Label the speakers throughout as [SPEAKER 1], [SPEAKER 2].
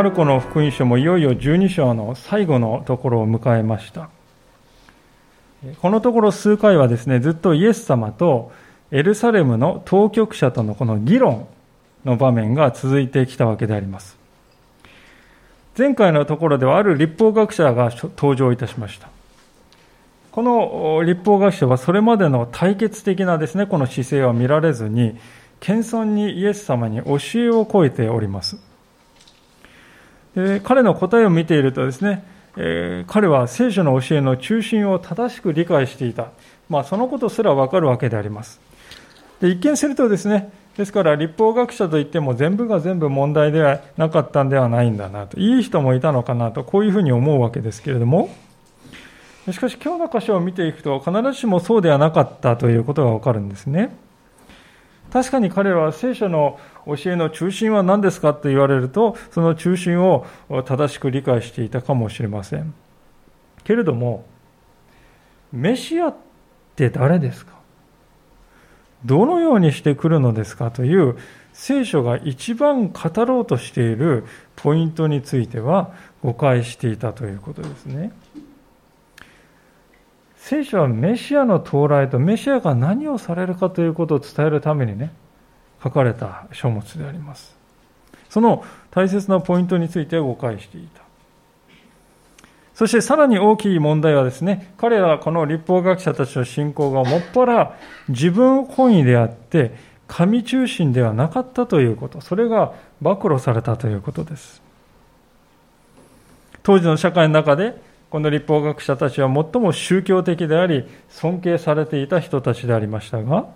[SPEAKER 1] マルコの福音書もいよいよ12章の最後のところを迎えました。このところ数回はですねずっとイエス様とエルサレムの当局者とのこの議論の場面が続いてきたわけであります。前回のところではある立法学者が登場いたしました。この立法学者はそれまでの対決的なですねこの姿勢は見られずに謙遜にイエス様に教えを超えております。で彼の答えを見ているとですね、えー、彼は聖書の教えの中心を正しく理解していた、まあ、そのことすらわかるわけであります。で一見するとですね、ですから立法学者といっても全部が全部問題ではなかったんではないんだなと、いい人もいたのかなと、こういうふうに思うわけですけれども、しかし今日の箇所を見ていくと必ずしもそうではなかったということがわかるんですね。確かに彼らは聖書の教えの中心は何ですかと言われると、その中心を正しく理解していたかもしれません。けれども、メシアって誰ですか？どのようにしてくるのですかという聖書が一番語ろうとしているポイントについては誤解していたということですね。聖書はメシアの到来とメシアが何をされるかということを伝えるためにね、書かれた書物であります。その大切なポイントについて誤解していた。そしてさらに大きい問題はですね、彼らはこの立法学者たちの信仰がもっぱら自分本位であって、神中心ではなかったということ、それが暴露されたということです。当時の社会の中で、この立法学者たちは最も宗教的であり、尊敬されていた人たちでありましたが、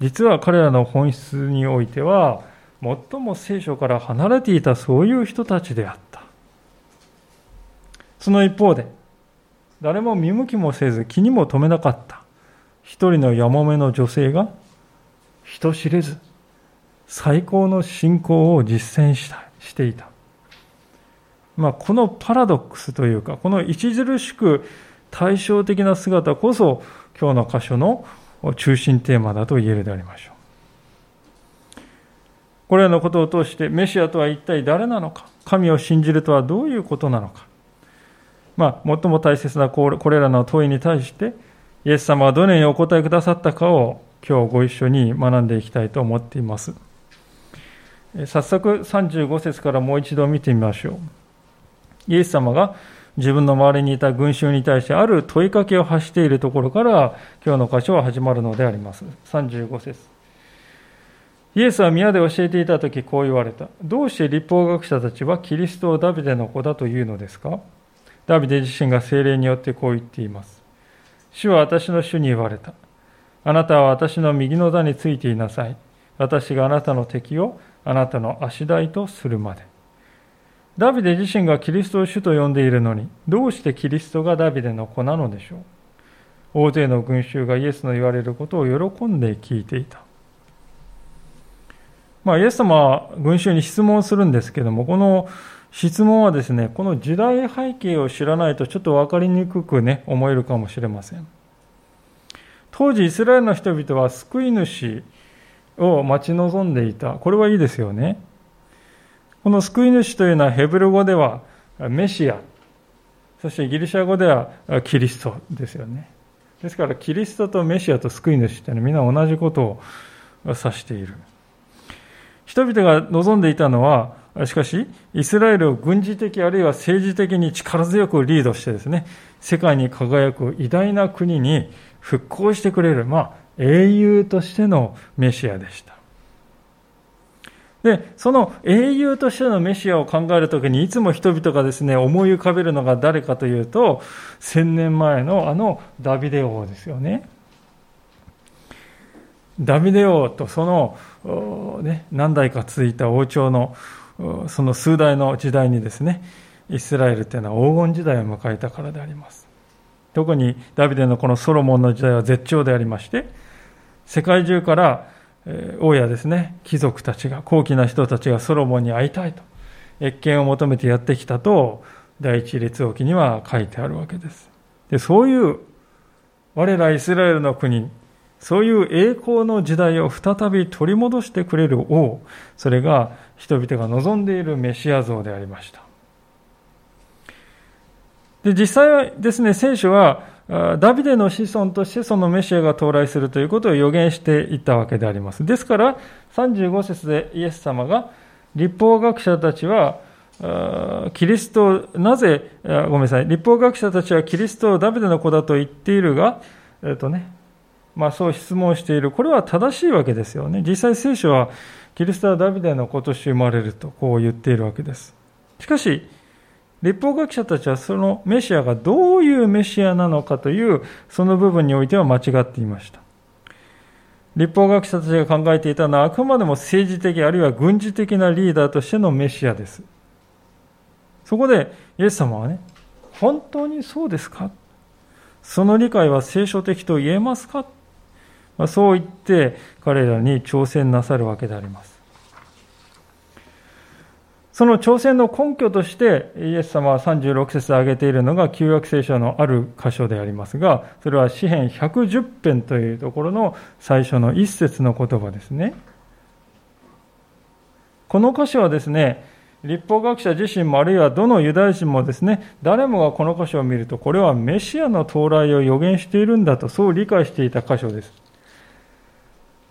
[SPEAKER 1] 実は彼らの本質においては、最も聖書から離れていたそういう人たちであった。その一方で、誰も見向きもせず気にも留めなかった一人のやもめの女性が人知れず最高の信仰を実践したしていた。まあ、このパラドックスというか、この著しく対照的な姿こそ今日の箇所の中心テーマだと言えるでありましょう。これらのことを通してメシアとは一体誰なのか、神を信じるとはどういうことなのか、まあ、最も大切なこれらの問いに対して、イエス様はどのようにお答えくださったかを今日ご一緒に学んでいきたいと思っています。早速35節からもう一度見てみましょう。イエス様が自分の周りにいた群衆に対してある問いかけを発しているところから今日の箇所は始まるのであります。35節イエスは宮で教えていた時こう言われた。どうして立法学者たちはキリストをダビデの子だというのですか？ダビデ自身が精霊によってこう言っています。主は私の主に言われた。あなたは私の右の座についていなさい。私があなたの敵をあなたの足台とするまで。ダビデ自身がキリストを主と呼んでいるのに、どうしてキリストがダビデの子なのでしょう？大勢の群衆がイエスの言われることを喜んで聞いていた。まあ、イエス様は群衆に質問するんですけども、この質問はですね、この時代背景を知らないとちょっと分かりにくくね、思えるかもしれません。当時イスラエルの人々は救い主を待ち望んでいた。これはいいですよね。この救い主というのはヘブル語ではメシア、そしてギリシャ語ではキリストですよね。ですからキリストとメシアと救い主っていうのはみんな同じことを指している。人々が望んでいたのはしかし、イスラエルを軍事的あるいは政治的に力強くリードしてですね、世界に輝く偉大な国に復興してくれる、まあ、英雄としてのメシアでした。で、その英雄としてのメシアを考えるときに、いつも人々がですね、思い浮かべるのが誰かというと、千年前のあのダビデ王ですよね。ダビデ王とその、ね、何代か続いた王朝のその数代の時代にですね、イスラエルというのは黄金時代を迎えたからであります。特にダビデのこのソロモンの時代は絶頂でありまして、世界中から王やですね、貴族たちが、高貴な人たちがソロモンに会いたいと、謁見を求めてやってきたと、第一列王記には書いてあるわけです。でそういう我らイスラエルの国、そういう栄光の時代を再び取り戻してくれる王、それが人々が望んでいるメシア像でありました。で、実際はですね、聖書は、ダビデの子孫としてそのメシアが到来するということを予言していたわけであります。ですから、35節でイエス様が、立法学者たちは、キリストなぜ、ごめんなさい、立法学者たちはキリストをダビデの子だと言っているが、えっとね、まあそう質問している。これは正しいわけですよね。実際聖書は、キリストはダビデの子として生まれると、こう言っているわけです。しかし、立法学者たちはそのメシアがどういうメシアなのかという、その部分においては間違っていました。立法学者たちが考えていたのはあくまでも政治的あるいは軍事的なリーダーとしてのメシアです。そこでイエス様はね、本当にそうですか？その理解は聖書的と言えますか？まあそう言って彼らに挑戦なさるわけであります。その挑戦の根拠としてイエス様は36節で挙げているのが旧約聖書のある箇所でありますが、それは詩編110編というところの最初の一節の言葉ですね。この箇所はですね、立法学者自身もあるいはどのユダヤ人もですね、誰もがこの箇所を見ると、これはメシアの到来を予言しているんだと、そう理解していた箇所です。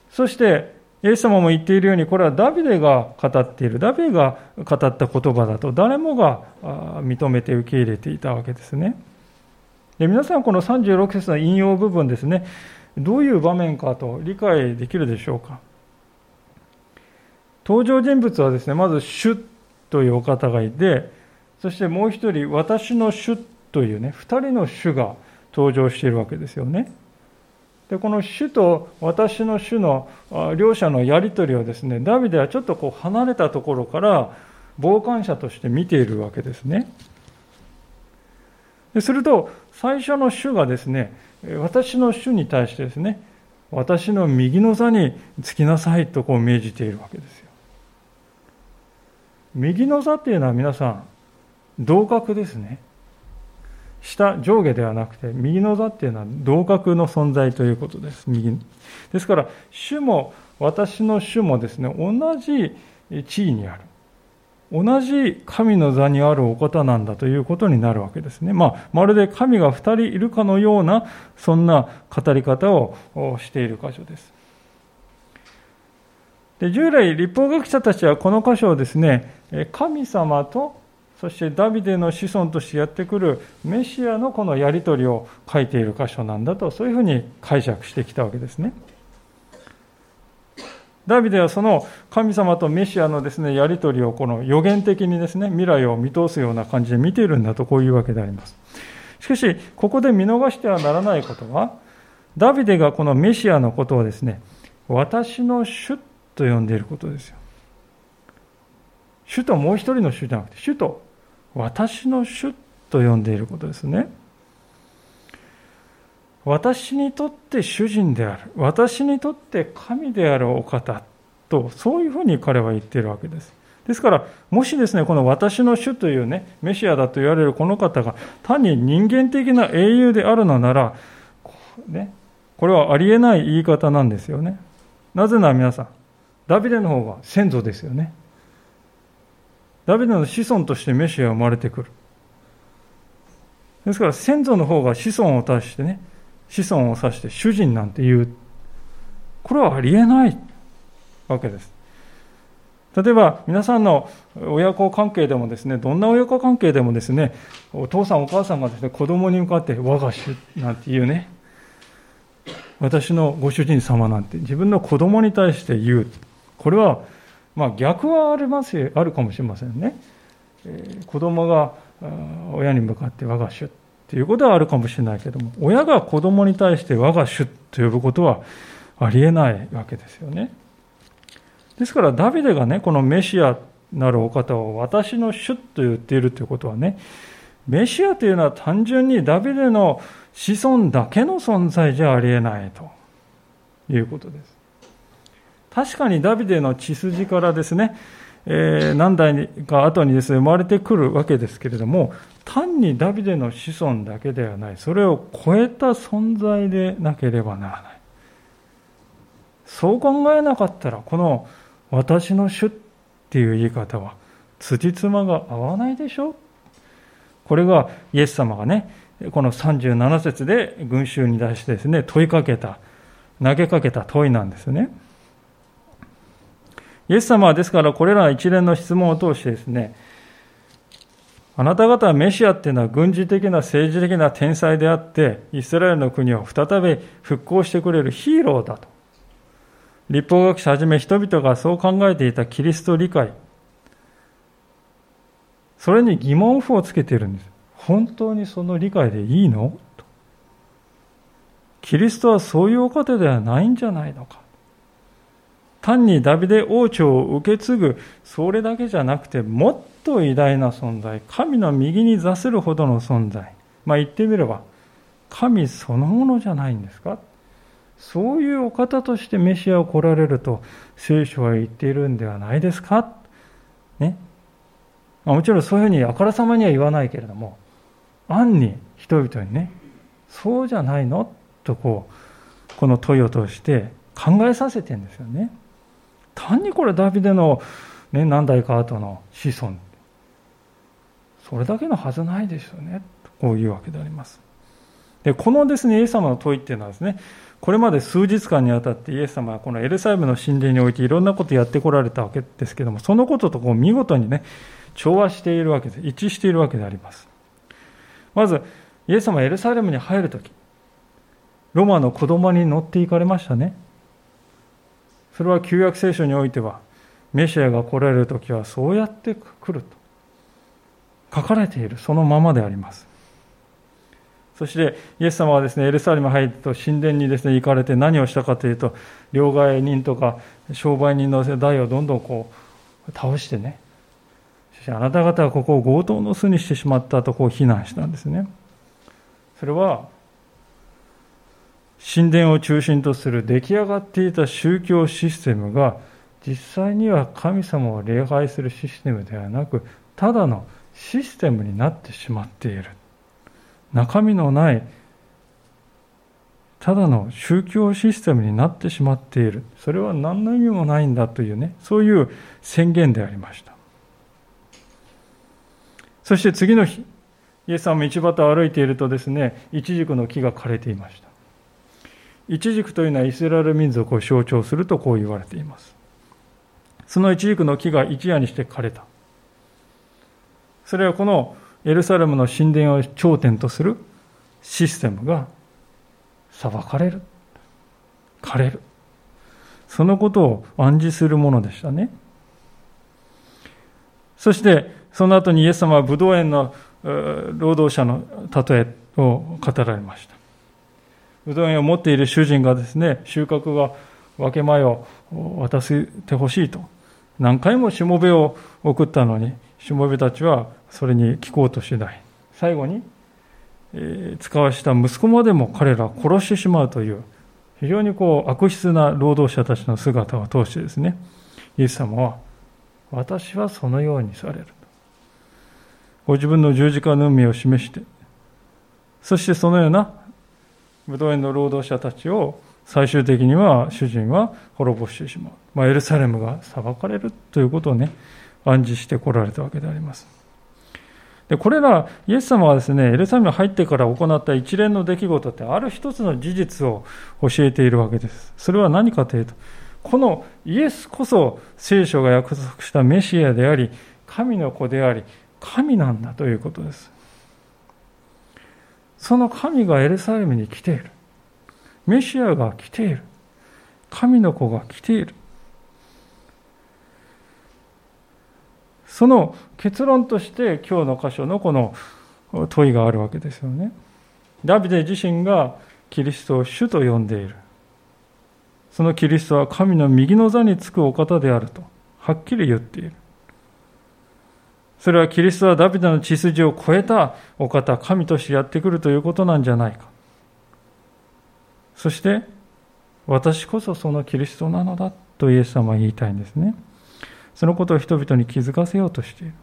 [SPEAKER 1] そして、イエス様も言っているように、これはダビデが語っている、ダビデが語った言葉だと、誰もが認めて受け入れていたわけですね。で皆さん、この36節の引用部分ですね、どういう場面かと理解できるでしょうか。登場人物はですね、まず主というお方がいて、そしてもう一人、私の主というね、二人の主が登場しているわけですよね。でこの主と私の主の両者のやり取りをですねダビデはちょっとこう離れたところから傍観者として見ているわけですね。ですると最初の主がですね私の主に対してですね私の右の座につきなさいとこう命じているわけですよ。右の座っていうのは皆さん同格ですね。下、上下ではなくて、右の座っていうのは同格の存在ということです。右。ですから、主も、私の主もですね、同じ地位にある。同じ神の座にあるお方なんだということになるわけですね。まあ、まるで神が二人いるかのような、そんな語り方をしている箇所です。で従来、立法学者たちはこの箇所をですね、神様とそしてダビデの子孫としてやってくるメシアのこのやり取りを書いている箇所なんだとそういうふうに解釈してきたわけですね。ダビデはその神様とメシアのですねやり取りをこの予言的にですね未来を見通すような感じで見ているんだとこういうわけであります。しかしここで見逃してはならないことはダビデがこのメシアのことをですね私の主と呼んでいることですよ。主ともう一人の主じゃなくて主と私の主と呼んでいることですね。私にとって主人である。私にとって神であるお方と、そういうふうに彼は言っているわけです。ですから、もしですね、この私の主というね、メシアだと言われるこの方が単に人間的な英雄であるのなら、ね、これはありえない言い方なんですよね。なぜなら皆さん、ダビデの方が先祖ですよね。ダビデの子孫としてメシアは生まれてくる。ですから先祖の方が子孫を足してね、子孫を指して主人なんて言う。これはありえないわけです。例えば皆さんの親子関係でもですね、どんな親子関係でもですね、お父さんお母さんがですね、子供に向かって我が主なんて言うね、私のご主人様なんて自分の子供に対して言う。これはまあ、逆はありますあるかもしれませんね。えー、子供が親に向かって我が主っていうことはあるかもしれないけども、親が子供に対して我が主と呼ぶことはありえないわけですよね。ですからダビデがね、このメシアなるお方を私の主と言っているということはね、メシアというのは単純にダビデの子孫だけの存在じゃありえないということです。確かにダビデの血筋からですね、えー、何代か後にですね、生まれてくるわけですけれども、単にダビデの子孫だけではない、それを超えた存在でなければならない。そう考えなかったら、この私の主っていう言い方は、辻褄が合わないでしょこれがイエス様がね、この37節で群衆に対してですね、問いかけた、投げかけた問いなんですね。イエス様はですからこれら一連の質問を通してですね、あなた方はメシアっていうのは軍事的な政治的な天才であって、イスラエルの国を再び復興してくれるヒーローだと。立法学者はじめ人々がそう考えていたキリスト理解。それに疑問符をつけているんです。本当にその理解でいいの？とキリストはそういうお方ではないんじゃないのか。単にダビデ王朝を受け継ぐ、それだけじゃなくて、もっと偉大な存在、神の右に座するほどの存在。まあ言ってみれば、神そのものじゃないんですか？そういうお方としてメシアを来られると聖書は言っているんではないですか？ね？もちろんそういうふうにあからさまには言わないけれども、暗に人々にね、そうじゃないの？とこう、この問いを通して考えさせてんですよね。単にこれダビデの、ね、何代か後の子孫。それだけのはずないですよね。こういうわけであります。でこのですねイエス様の問いっていうのはですねこれまで数日間にわたってイエス様はこのエルサレムの神殿においていろんなことをやってこられたわけですけどもそのこととこう見事にね調和しているわけで一致しているわけであります。まずイエス様はエルサレムに入るときロマの子供に乗って行かれましたね。それは旧約聖書においては、メシアが来られる時はそうやって来ると書かれている、そのままであります。そして、イエス様はですね、エルサレム入ると神殿にですね、行かれて何をしたかというと、両替人とか商売人の代をどんどんこう、倒してね、そしてあなた方はここを強盗の巣にしてしまったとこう非難したんですね。それは、神殿を中心とする出来上がっていた宗教システムが実際には神様を礼拝するシステムではなくただのシステムになってしまっている。中身のないただの宗教システムになってしまっている。それは何の意味もないんだというねそういう宣言でありました。そして次の日イエス様も道端を歩いているとですねイチジクの木が枯れていました。イチジクというのはイスラエル民族を象徴するとこう言われています。そのイチジクの木が一夜にして枯れた。それはこのエルサレムの神殿を頂点とするシステムが裁かれる。枯れる。そのことを暗示するものでしたね。そして、その後にイエス様は武道園の労働者の例えを語られました。うどん屋を持っている主人がですね、収穫が分け前を渡してほしいと。何回もしもべを送ったのに、しもべたちはそれに聞こうとしない。最後に、えー、使わした息子までも彼らを殺してしまうという、非常にこう悪質な労働者たちの姿を通してですね、イエス様は、私はそのようにされる。ご自分の十字架の運命を示して、そしてそのような武道園の労働者たちを最終的には主人は滅ぼしてしまう。まあ、エルサレムが裁かれるということをね、暗示してこられたわけであります。で、これら、イエス様はですね、エルサレムに入ってから行った一連の出来事って、ある一つの事実を教えているわけです。それは何かというと、このイエスこそ聖書が約束したメシアであり、神の子であり、神なんだということです。その神がエルサレムに来ている。メシアが来ている。神の子が来ている。その結論として今日の箇所のこの問いがあるわけですよね。ダビデ自身がキリストを主と呼んでいる。そのキリストは神の右の座につくお方であると、はっきり言っている。それはキリストはダビデの血筋を超えたお方、神としてやってくるということなんじゃないか。そして、私こそそのキリストなのだとイエス様は言いたいんですね。そのことを人々に気づかせようとしている。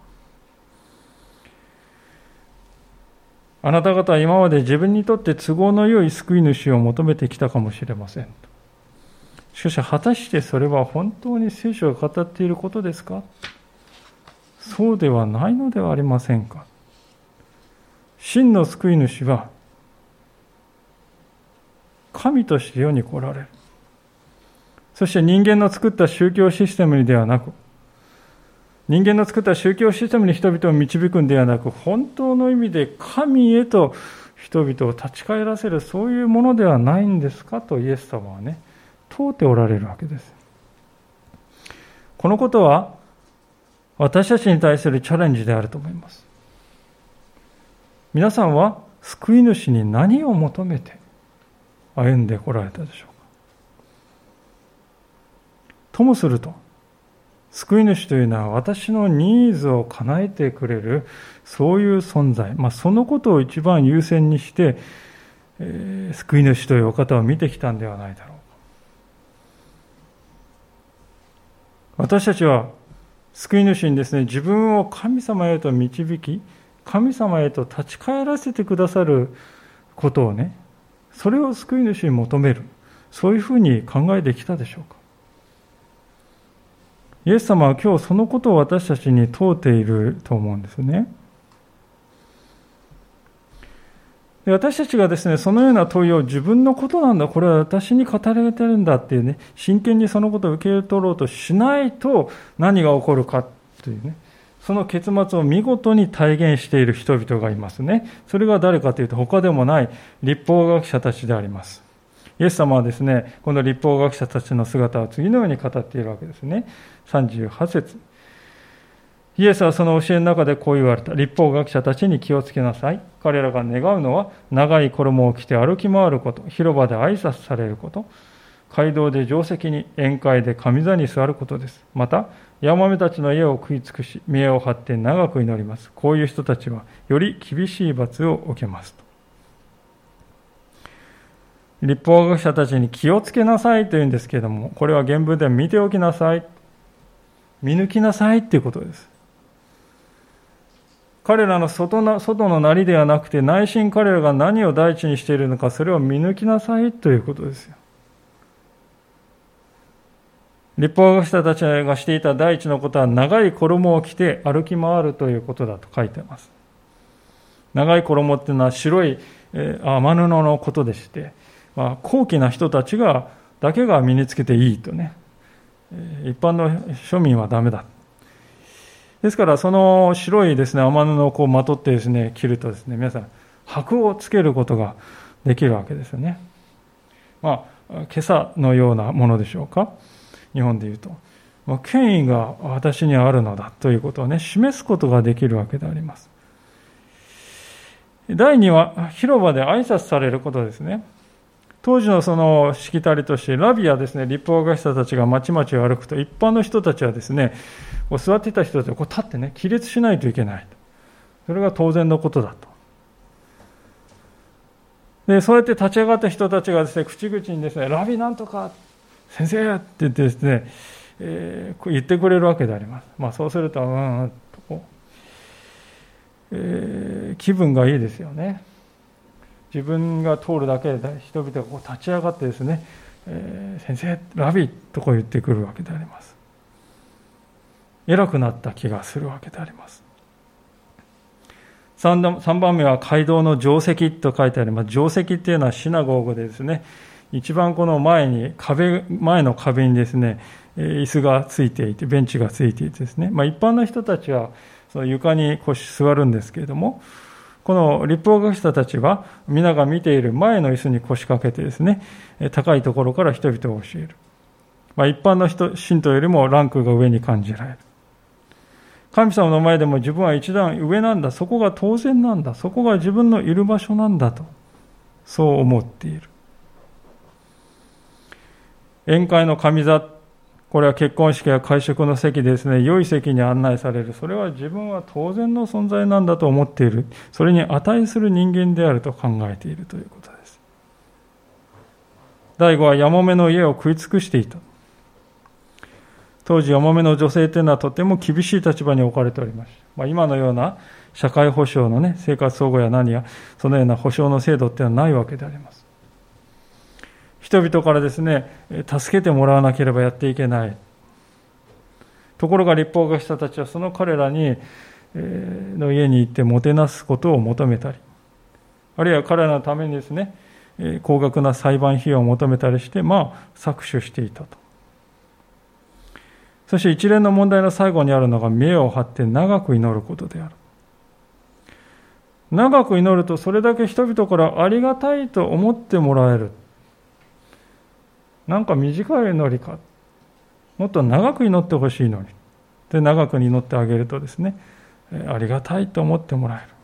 [SPEAKER 1] あなた方は今まで自分にとって都合の良い救い主を求めてきたかもしれません。しかし果たしてそれは本当に聖書が語っていることですか？そうではないのではありませんか真の救い主は神として世に来られる。そして人間の作った宗教システムにではなく、人間の作った宗教システムに人々を導くんではなく、本当の意味で神へと人々を立ち返らせる、そういうものではないんですかとイエス様はね、問うておられるわけです。このことは、私たちに対するチャレンジであると思います。皆さんは救い主に何を求めて歩んでこられたでしょうか？ともすると救い主というのは私のニーズを叶えてくれるそういう存在、まあ、そのことを一番優先にして、えー、救い主というお方を見てきたんではないだろうか私たちは救い主にですね自分を神様へと導き神様へと立ち返らせてくださることをねそれを救い主に求めるそういうふうに考えてきたでしょうかイエス様は今日そのことを私たちに問うていると思うんですね。で私たちがですね、そのような問いを自分のことなんだ、これは私に語られてるんだっていうね、真剣にそのことを受け取ろうとしないと何が起こるかというね、その結末を見事に体現している人々がいますね。それが誰かというと他でもない立法学者たちであります。イエス様はですね、この立法学者たちの姿を次のように語っているわけですね。38節イエスはその教えの中でこう言われた。立法学者たちに気をつけなさい。彼らが願うのは、長い衣を着て歩き回ること、広場で挨拶されること、街道で定石に、宴会で上座に座ることです。また、ヤマメたちの家を食い尽くし、見栄を張って長く祈ります。こういう人たちは、より厳しい罰を受けますと。立法学者たちに気をつけなさいというんですけれども、これは原文では見ておきなさい。見抜きなさいっていうことです。彼らの外の外のなりではなくて内心彼らが何を第一にしているのかそれを見抜きなさいということですよ。立法学者たちがしていた第一のことは長い衣を着て歩き回るということだと書いてます。長い衣っていうのは白い天布のことでして、まあ、高貴な人たちがだけが身につけていいとね一般の庶民はダメだ。ですから、その白いですね、天布をこうまとってですね、着るとですね、皆さん、箔をつけることができるわけですよね。まあ、今朝のようなものでしょうか？日本で言うと。まあ、権威が私にあるのだということをね、示すことができるわけであります。第2は、広場で挨拶されることですね。当時のそのしきたりとして、ラビアですね、立法学者たちが町々を歩くと、一般の人たちはですね、座っていた人たちはこう立ってね、起立しないといけない。それが当然のことだと。で、そうやって立ち上がった人たちがですね、口々にですね、ラビなんとか、先生って言ってですね、えー、言ってくれるわけであります。まあそうすると、うん、とこう、えー、気分がいいですよね。自分が通るだけで人々がこう立ち上がってですね、えー、先生、ラビとこう言ってくるわけであります。偉くなった気がするわけであります。3番目は街道の定石と書いてあります。定石っていうのはシナゴーグでですね、一番この前に、壁、前の壁にですね、椅子がついていて、ベンチがついていてですね、まあ、一般の人たちはその床に腰座るんですけれども、この立法学者たちは皆が見ている前の椅子に腰掛けてですね、高いところから人々を教える。まあ、一般の人、信徒よりもランクが上に感じられる。神様の前でも自分は一段上なんだ。そこが当然なんだ。そこが自分のいる場所なんだと。そう思っている。宴会の神座これは結婚式や会食の席ですね、良い席に案内される。それは自分は当然の存在なんだと思っている。それに値する人間であると考えているということです。第5はヤモメの家を食い尽くしていた。当時、ヤモメの女性というのはとても厳しい立場に置かれておりました。まあ、今のような社会保障のね、生活保護や何や、そのような保障の制度っていうのはないわけであります。人々からですね、助けてもらわなければやっていけない。ところが立法学者たちはその彼らに、の家に行ってもてなすことを求めたり、あるいは彼らのためにですね、高額な裁判費用を求めたりして、まあ、搾取していたと。そして一連の問題の最後にあるのが、目を張って長く祈ることである。長く祈ると、それだけ人々からありがたいと思ってもらえる。なんか短い祈りか。もっと長く祈ってほしいのに。で、長く祈ってあげるとですね、ありがたいと思ってもらえる。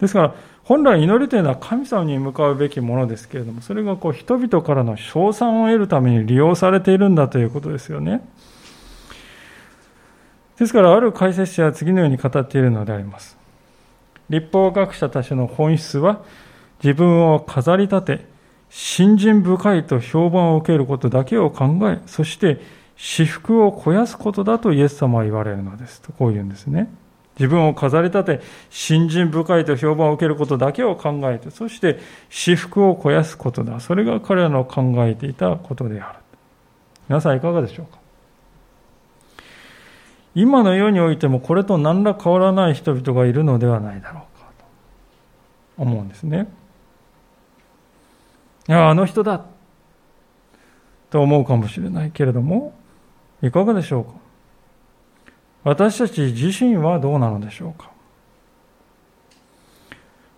[SPEAKER 1] ですから、本来祈りというのは神様に向かうべきものですけれども、それがこう人々からの称賛を得るために利用されているんだということですよね。ですから、ある解説者は次のように語っているのであります。立法学者たちの本質は、自分を飾り立て、信心深いと評判を受けることだけを考え、そして私服を肥やすことだとイエス様は言われるのです。とこう言うんですね。自分を飾り立て、信心深いと評判を受けることだけを考えて、そして私服を肥やすことだ。それが彼らの考えていたことである。皆さんいかがでしょうか？今の世においてもこれと何ら変わらない人々がいるのではないだろうかと思うんですね。いや、あの人だと思うかもしれないけれども、いかがでしょうか？私たち自身はどうなのでしょうか？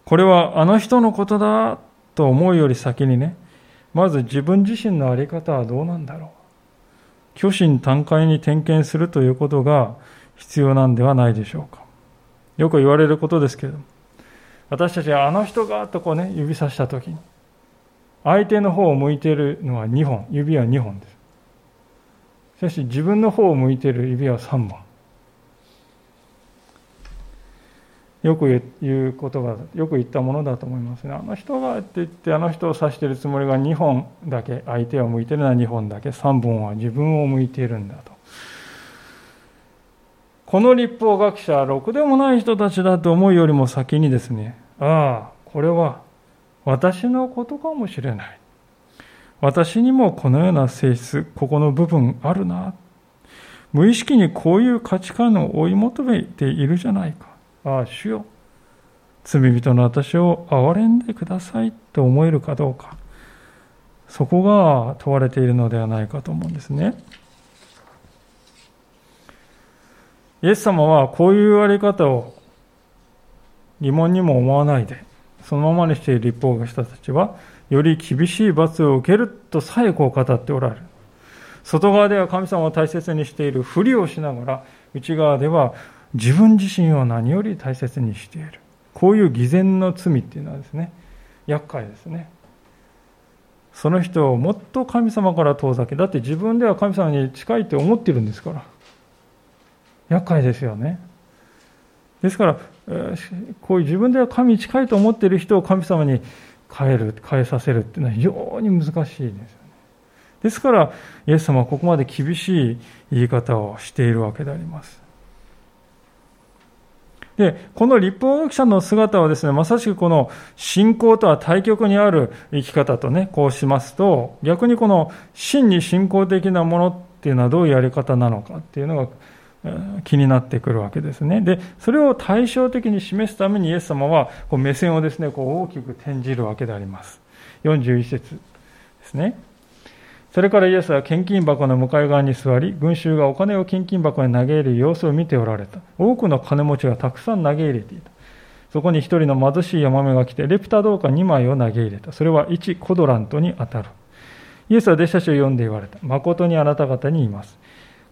[SPEAKER 1] これはあの人のことだと思うより先にね、まず自分自身の在り方はどうなんだろう？虚心坦懐に点検するということが必要なんではないでしょうか。よく言われることですけれども、私たちはあの人がとこうね、指さしたときに、相手の方を向いているのは2本、指は2本です。しかし自分の方を向いている指は3本。よく言う言葉よく言ったものだと思いますね。あの人がって言ってあの人を指しているつもりが2本だけ相手を向いてるのは2本だけ3本は自分を向いているんだと。この立法学者はろくでもない人たちだと思うよりも先にですねああこれは私のことかもしれない。私にもこのような性質ここの部分あるな。無意識にこういう価値観を追い求めているじゃないか。ああ、主よ。罪人の私を憐れんでくださいと思えるかどうか。そこが問われているのではないかと思うんですね。イエス様はこういうあり方を疑問にも思わないで、そのままにしている立法学者たちは、より厳しい罰を受けるとさえこう語っておられる。外側では神様を大切にしているふりをしながら、内側では自分自身を何より大切にしている。こういう偽善の罪っていうのはですね、厄介ですね。その人をもっと神様から遠ざけ、だって自分では神様に近いって思ってるんですから。厄介ですよね。ですから、こういう自分では神に近いと思っている人を神様に変える、変えさせるっていうのは非常に難しいですよね。ですから、イエス様はここまで厳しい言い方をしているわけであります。で、この立法学者の姿はですね、まさしくこの信仰とは対極にある生き方とね、こうしますと、逆にこの真に信仰的なものっていうのはどういうやり方なのかっていうのが気になってくるわけですね。で、それを対照的に示すためにイエス様はこう目線をですね、こう大きく転じるわけであります。41節ですね。それからイエスは献金箱の向かい側に座り、群衆がお金を献金箱に投げ入れる様子を見ておられた。多くの金持ちがたくさん投げ入れていた。そこに一人の貧しいヤマメが来て、レプタ銅貨2枚を投げ入れた。それは1コドラントに当たる。イエスは弟子たちを呼んで言われた。誠にあなた方に言います。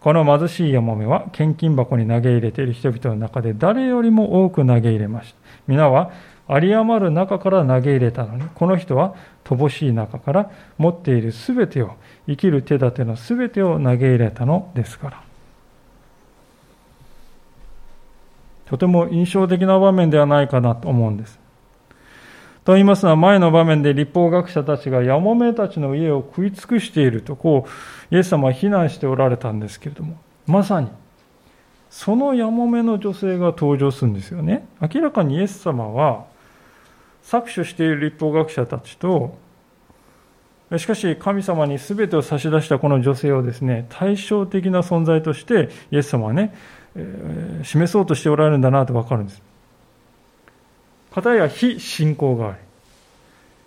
[SPEAKER 1] この貧しいヤマメは献金箱に投げ入れている人々の中で誰よりも多く投げ入れました。皆は有り余る中から投げ入れたのに、この人は乏しい中から持っているすべてを、生きる手立てのすべてを投げ入れたのですから。とても印象的な場面ではないかなと思うんです。と言いますのは、前の場面で立法学者たちがヤモメたちの家を食い尽くしていると、こう、イエス様は非難しておられたんですけれども、まさに、そのヤモメの女性が登場するんですよね。明らかにイエス様は、搾取している立法学者たちとしかし神様に全てを差し出したこの女性をですね対照的な存在としてイエス様はね、え、示そうとしておられるんだなと分かるんです。片や非信仰があり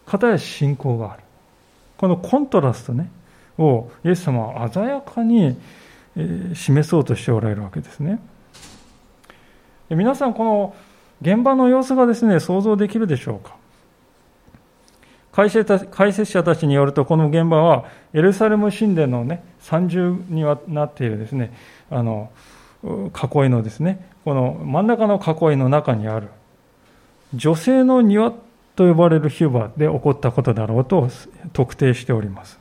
[SPEAKER 1] 片や信仰がある。このコントラストねをイエス様は鮮やかに示そうとしておられるわけですね。皆さんこの現場の様子がですね想像できるでしょうか。解説者たちによると、この現場はエルサレム神殿の、ね、三重になっているですねあの囲いのですねこの真ん中の囲いの中にある女性の庭と呼ばれる広場で起こったことだろうと特定しております。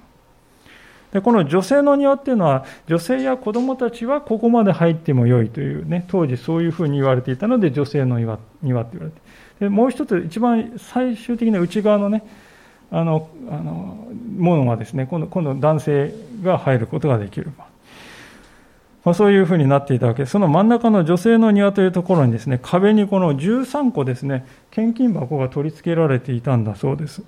[SPEAKER 1] でこの女性の庭っていうのは女性や子供たちはここまで入ってもよいというね当時そういうふうに言われていたので女性の庭庭って言われてでもう一つ一番最終的な内側のねあのあのものはですね今度今度男性が入ることができる、まあ、そういうふうになっていたわけ。ですその真ん中の女性の庭というところにですね壁にこの13個ですね献金箱が取り付けられていたんだそうです。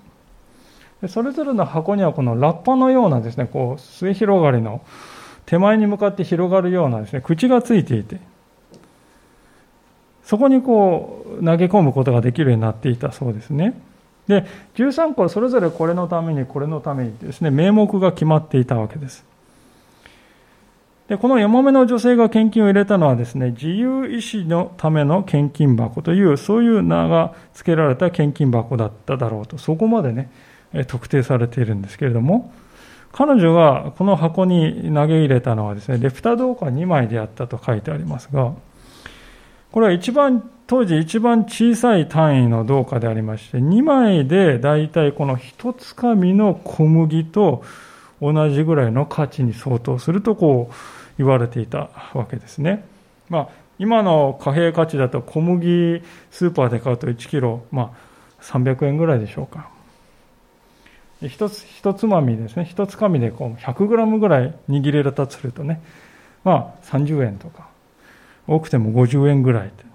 [SPEAKER 1] それぞれの箱にはこのラッパのようなですねこう末広がりの手前に向かって広がるようなですね口がついていてそこにこう投げ込むことができるようになっていたそうですね。で13個はそれぞれこれのためにこれのためにですね名目が決まっていたわけです。でこのヤマメの女性が献金を入れたのはですね自由意志のための献金箱というそういう名が付けられた献金箱だっただろうとそこまでね特定されているんですけれども彼女がこの箱に投げ入れたのはですねレプタ銅貨2枚であったと書いてありますがこれは一番当時一番小さい単位の銅貨でありまして、2枚で大体この1つかみの小麦と同じぐらいの価値に相当するとこう言われていたわけですね。まあ、今の貨幣価値だと小麦スーパーで買うと1キロ、まあ、300円ぐらいでしょうか。一つ、一つまみですね。一つかみでこう100グラムぐらい握れたとするとね、まあ30円とか、多くても50円ぐらいって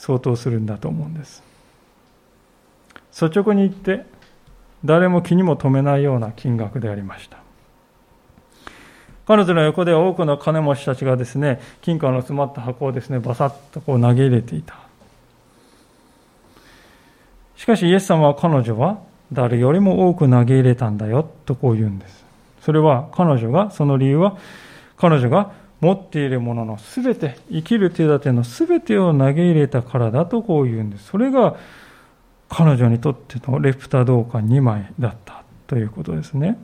[SPEAKER 1] 相当するんだと思うんです。率直に言って誰も気にも留めないような金額でありました。彼女の横では多くの金持ちたちがですね金貨の詰まった箱をですねバサッとこう投げ入れていた。しかしイエス様は彼女は誰よりも多く投げ入れたんだよとこう言うんです。それは彼女がその理由は彼女が持っているもののすべて、生きる手立てのすべてを投げ入れたからだとこう言うんです。それが彼女にとってのレプタ銅貨2枚だったということですね。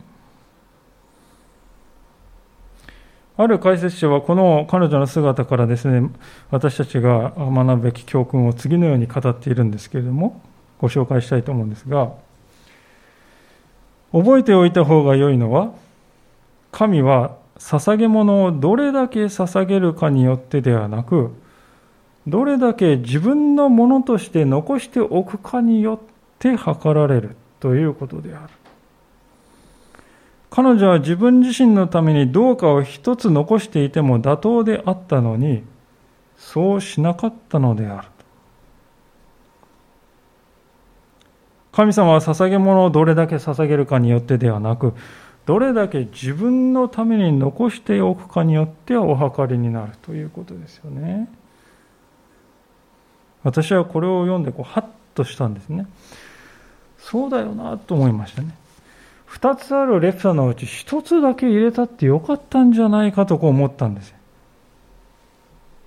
[SPEAKER 1] ある解説者はこの彼女の姿からですね、私たちが学ぶべき教訓を次のように語っているんですけれども、ご紹介したいと思うんですが、覚えておいた方が良いのは、神は捧げ物をどれだけ捧げるかによってではなく、どれだけ自分のものとして残しておくかによって測られるということである。彼女は自分自身のためにどうかを一つ残していても妥当であったのに、そうしなかったのである。神様は捧げ物をどれだけ捧げるかによってではなく、どれだけ自分のために残しておくかによってはお計りになるということですよね。私はこれを読んでこうハッとしたんですね。そうだよなと思いましたね。二つあるレプタのうち一つだけ入れたってよかったんじゃないかとこう思ったんです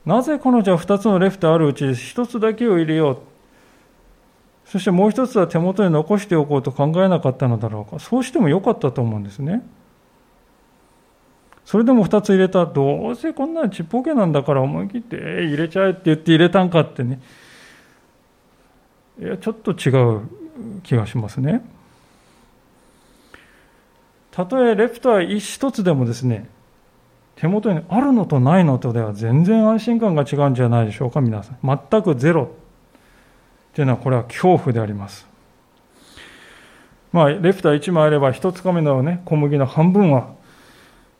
[SPEAKER 1] なぜ彼女は二つのレプタあるうち一つだけを入れようそしてもう一つは手元に残しておこうと考えなかったのだろうか。そうしてもよかったと思うんですね。それでも2つ入れた。どうせこんなちっぽけなんだから思い切ってえ入れちゃえって言って入れたんかってね。いや、ちょっと違う気がしますね。たとえレプター一つでもですね、手元にあるのとないのとでは全然安心感が違うんじゃないでしょうか、皆さん。全くゼロというのはこれは恐怖であります。まあ、レプター1枚あれば1つかみの、ね、小麦の半分は、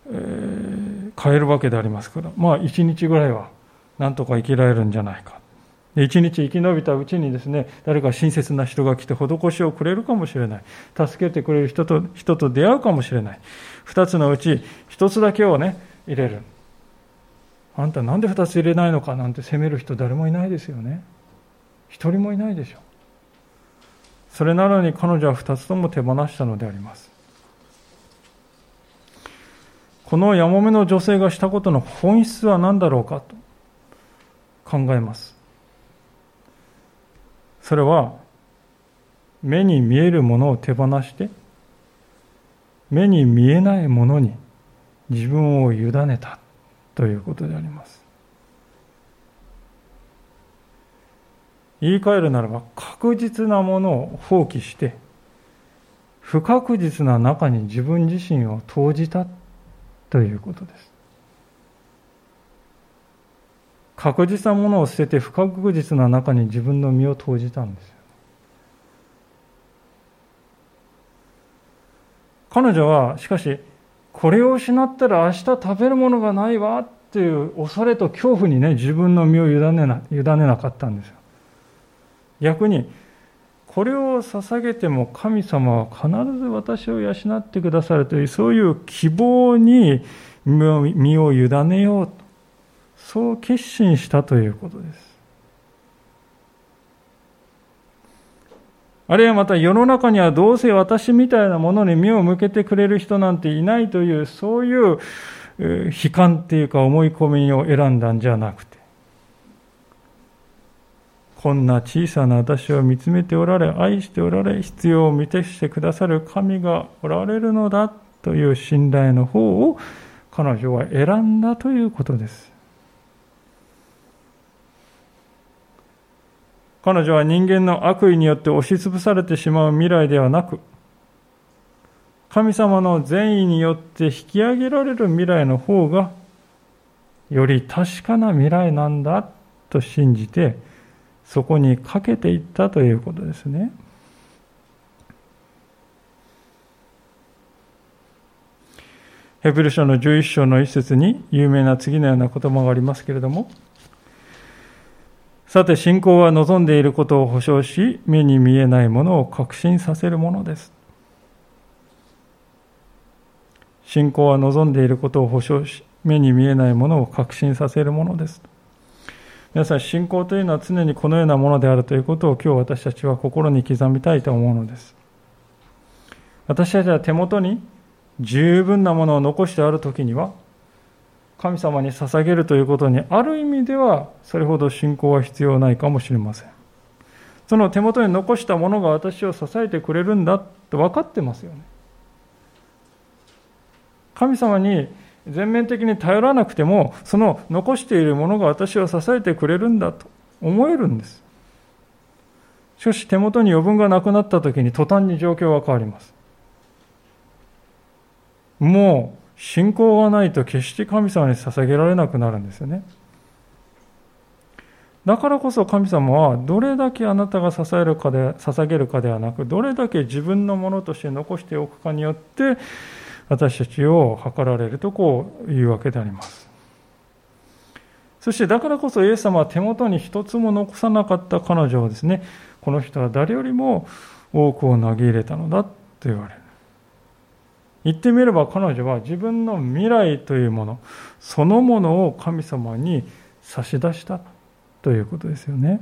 [SPEAKER 1] えー、買えるわけでありますから、まあ、1日ぐらいはなんとか生きられるんじゃないか。一日生き延びたうちにですね、誰か親切な人が来て施しをくれるかもしれない。助けてくれる人と人と出会うかもしれない。二つのうち一つだけをね、入れる。あんたなんで二つ入れないのかなんて責める人誰もいないですよね。一人もいないでしょう。それなのに彼女は二つとも手放したのであります。このやもめの女性がしたことの本質は何だろうかと考えます。それは目に見えるものを手放して目に見えないものに自分を委ねたということであります言い換えるならば確実なものを放棄して不確実な中に自分自身を投じたということです確実なものを捨てて不確実な中に自分の身を投じたんです。彼女は、しかし、これを失ったら明日食べるものがないわっていう恐れと恐怖にね、自分の身を委ねな委ねなかったんですよ。逆に、これを捧げても神様は必ず私を養ってくださるという、そういう希望に身を委ねようと。そう決心したということです。あるいはまた世の中にはどうせ私みたいなものに目を向けてくれる人なんていないという、そういう悲観っていうか思い込みを選んだんじゃなくて、こんな小さな私を見つめておられ、愛しておられ、必要を満たしてくださる神がおられるのだという信頼の方を彼女は選んだということです。彼女は人間の悪意によって押しつぶされてしまう未来ではなく、神様の善意によって引き上げられる未来の方が、より確かな未来なんだと信じて、そこにかけていったということですね。ヘブル書の11章の一節に有名な次のような言葉がありますけれども、さて、信仰は望んでいることを保証し、目に見えないものを確信させるものです。信仰は望んでいることを保証し、目に見えないものを確信させるものです。皆さん、信仰というのは常にこのようなものであるということを今日私たちは心に刻みたいと思うのです。私たちは手元に十分なものを残してあるときには、神様に捧げるということにある意味ではそれほど信仰は必要ないかもしれませんその手元に残したものが私を支えてくれるんだと分かってますよね神様に全面的に頼らなくてもその残しているものが私を支えてくれるんだと思えるんですしかし手元に余分がなくなった時に途端に状況が変わりますもう信仰がないと決して神様に捧げられなくなるんですよね。だからこそ神様はどれだけあなたが支えるかで捧げるかではなくどれだけ自分のものとして残しておくかによって私たちを図られるとこういうわけでありますそしてだからこそイエス様は手元に一つも残さなかった彼女をですねこの人は誰よりも多くを投げ入れたのだと言われる言ってみれば彼女は自分の未来というものそのものを神様に差し出したということですよね。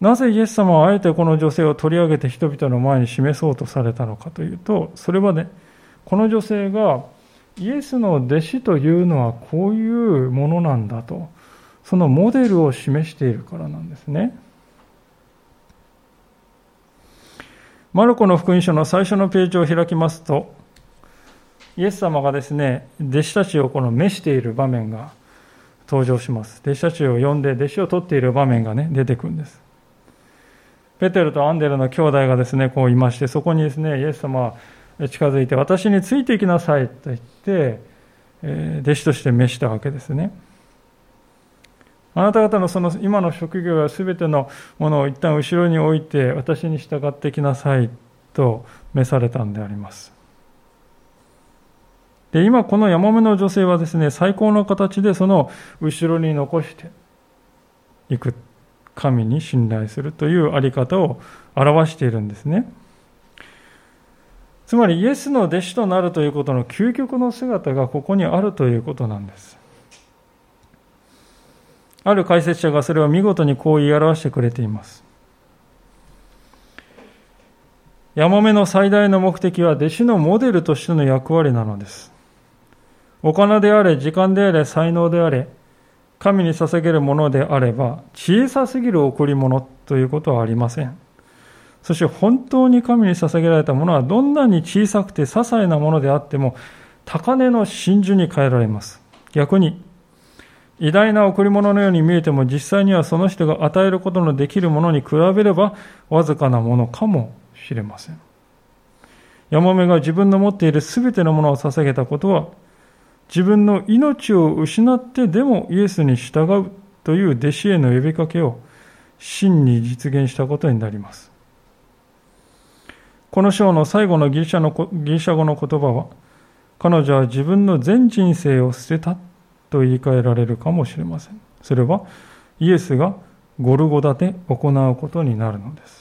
[SPEAKER 1] なぜイエス様はあえてこの女性を取り上げて人々の前に示そうとされたのかというとそれはねこの女性がイエスの弟子というのはこういうものなんだとそのモデルを示しているからなんですね。マルコの福音書の最初のページを開きますと、イエス様がですね、弟子たちをこの召している場面が登場します。弟子たちを呼んで弟子を取っている場面がね、出てくるんです。ペテルとアンデルの兄弟がですね、こういまして、そこにですね、イエス様は近づいて、私についていきなさいと言って、弟子として召したわけですね。あなた方のその今の職業や全てのものを一旦後ろに置いて私に従ってきなさいと召されたんであります。で、今このヤモメの女性はですね、最高の形でその後ろに残していく神に信頼するというあり方を表しているんですね。つまりイエスの弟子となるということの究極の姿がここにあるということなんです。ある解説者がそれを見事にこう言い表してくれています。ヤモメの最大の目的は弟子のモデルとしての役割なのです。お金であれ、時間であれ、才能であれ、神に捧げるものであれば、小さすぎる贈り物ということはありません。そして本当に神に捧げられたものはどんなに小さくて些細なものであっても高値の真珠に変えられます。逆に、偉大な贈り物のように見えても実際にはその人が与えることのできるものに比べればわずかなものかもしれません。ヤマメが自分の持っている全てのものを捧げたことは自分の命を失ってでもイエスに従うという弟子への呼びかけを真に実現したことになります。この章の最後のギリシャのギリシャ語の言葉は、彼女は自分の全人生を捨てたと言い換えられるかもしれません。それはイエスがゴルゴダで行うことになるのです。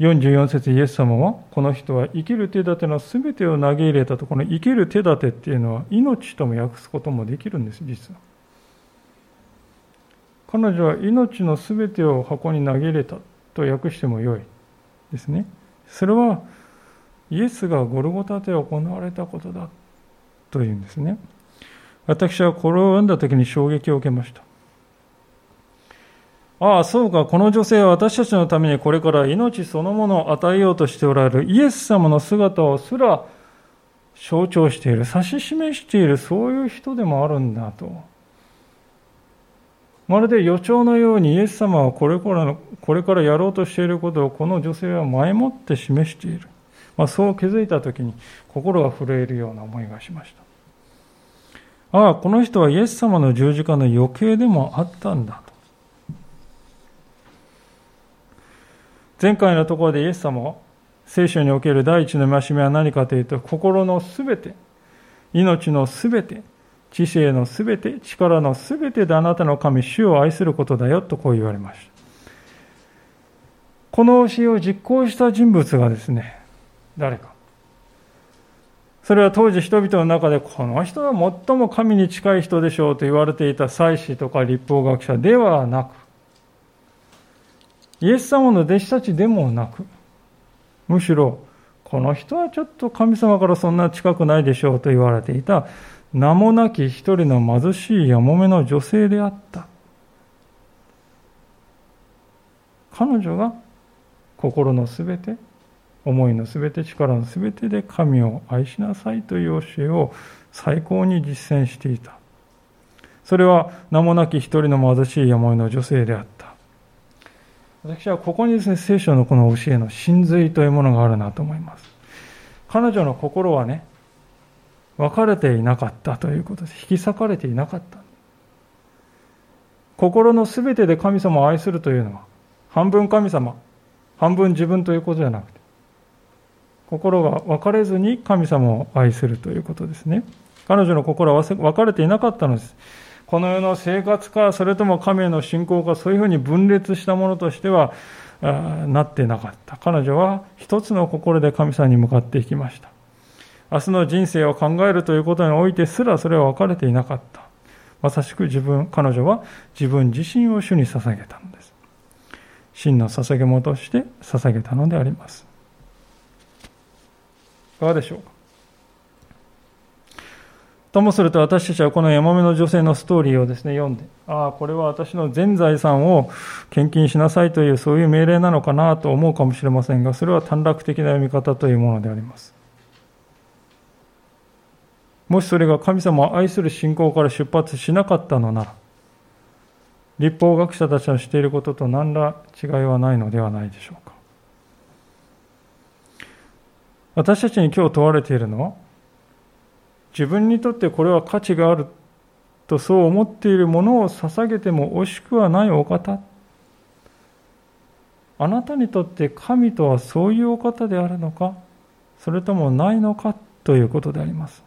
[SPEAKER 1] 44節イエス様はこの人は生きる手立ての全てを投げ入れたとこの生きる手立てっていうのは命とも訳すこともできるんです実は彼女は命のすべてを箱に投げ入れたと訳してもよいですね。それはイエスがゴルゴタで行われたことだというんですね。私はこれを読んだ時に衝撃を受けました。ああ、そうか、この女性は私たちのためにこれから命そのものを与えようとしておられるイエス様の姿をすら象徴している、指し示している、そういう人でもあるんだと。まるで予兆のようにイエス様はこれからのこれからやろうとしていることをこの女性は前もって示している、まあ、そう気づいた時に心が震えるような思いがしました。ああこの人はイエス様の十字架の余計でもあったんだと前回のところでイエス様は聖書における第一の戒めは何かというと心のすべて命のすべて知性のすべて、力のすべてであなたの神、主を愛することだよとこう言われました。この教えを実行した人物がですね、誰か。それは当時人々の中で、この人は最も神に近い人でしょうと言われていた祭司とか立法学者ではなく、イエス様の弟子たちでもなく、むしろ、この人はちょっと神様からそんな近くないでしょうと言われていた名もなき一人の貧しいやもめの女性であった。彼女が心のすべて、思いのすべて、力のすべてで神を愛しなさいという教えを最高に実践していた。それは名もなき一人の貧しいやもめの女性であった。私はここにですね、聖書のこの教えの真髄というものがあるなと思います。彼女の心はね、分かれていなかったということです。引き裂かれていなかった。心のすべてで神様を愛するというのは、半分神様、半分自分ということじゃなくて、心が分かれずに神様を愛するということですね。彼女の心は分かれていなかったのです。この世の生活か、それとも神への信仰か、そういうふうに分裂したものとしてはなってなかった。彼女は一つの心で神様に向かっていきました。明日の人生を考えるということにおいてすらそれは分かれていなかった。まさしく自分、彼女は自分自身を主に捧げたのです。真の捧げ物として捧げたのであります。いかがでしょうか？ともすると私たちはこのヤマメの女性のストーリーをですね、読んで、ああ、これは私の全財産を献金しなさいというそういう命令なのかなと思うかもしれませんが、それは短絡的な読み方というものであります。もしそれが神様を愛する信仰から出発しなかったのなら、立法学者たちのしていることと何ら違いはないのではないでしょうか。私たちに今日問われているのは、自分にとってこれは価値があるとそう思っているものを捧げても惜しくはないお方。あなたにとって神とはそういうお方であるのかそれともないのかということであります。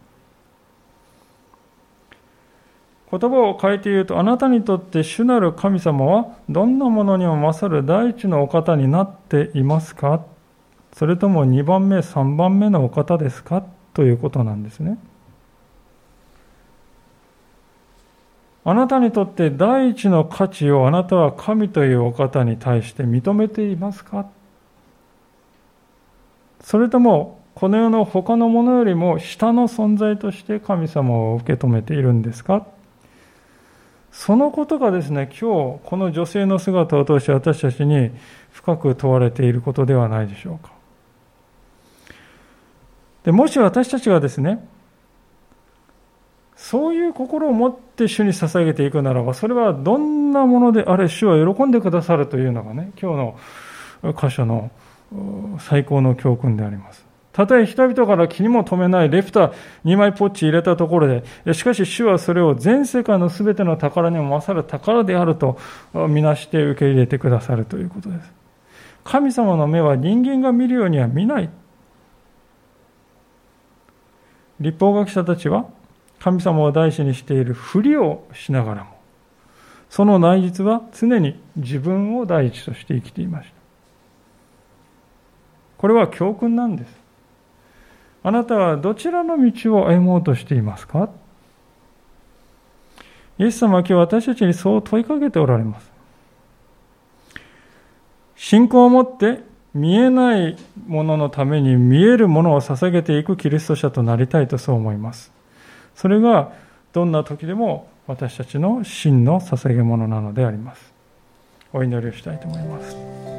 [SPEAKER 1] 言葉を変えて言うと、あなたにとって主なる神様はどんなものにも勝る第一のお方になっていますかそれとも2番目、3番目のお方ですかということなんですね。あなたにとって第一の価値をあなたは神というお方に対して認めていますか？それともこの世の他のものよりも下の存在として神様を受け止めているんですか？そのことがですね、今日この女性の姿を通して私たちに深く問われていることではないでしょうか。でもし私たちがですね、そういう心を持って主に捧げていくならば、それはどんなものであれ、主は喜んでくださるというのがね、今日の箇所の最高の教訓であります。たとえ人々から気にも留めないレプター2枚ポッチ入れたところで、しかし主はそれを全世界の全ての宝にも勝る宝であるとみなして受け入れてくださるということです。神様の目は人間が見るようには見ない。立法学者たちは神様を大事にしているふりをしながらも、その内実は常に自分を第一として生きていました。これは教訓なんです。あなたはどちらの道を歩もうとしていますか？イエス様は今日私たちにそう問いかけておられます。信仰を持って見えないもののために見えるものを捧げていくキリスト者となりたいとそう思います。それがどんな時でも私たちの真の捧げ物なのであります。お祈りをしたいと思います。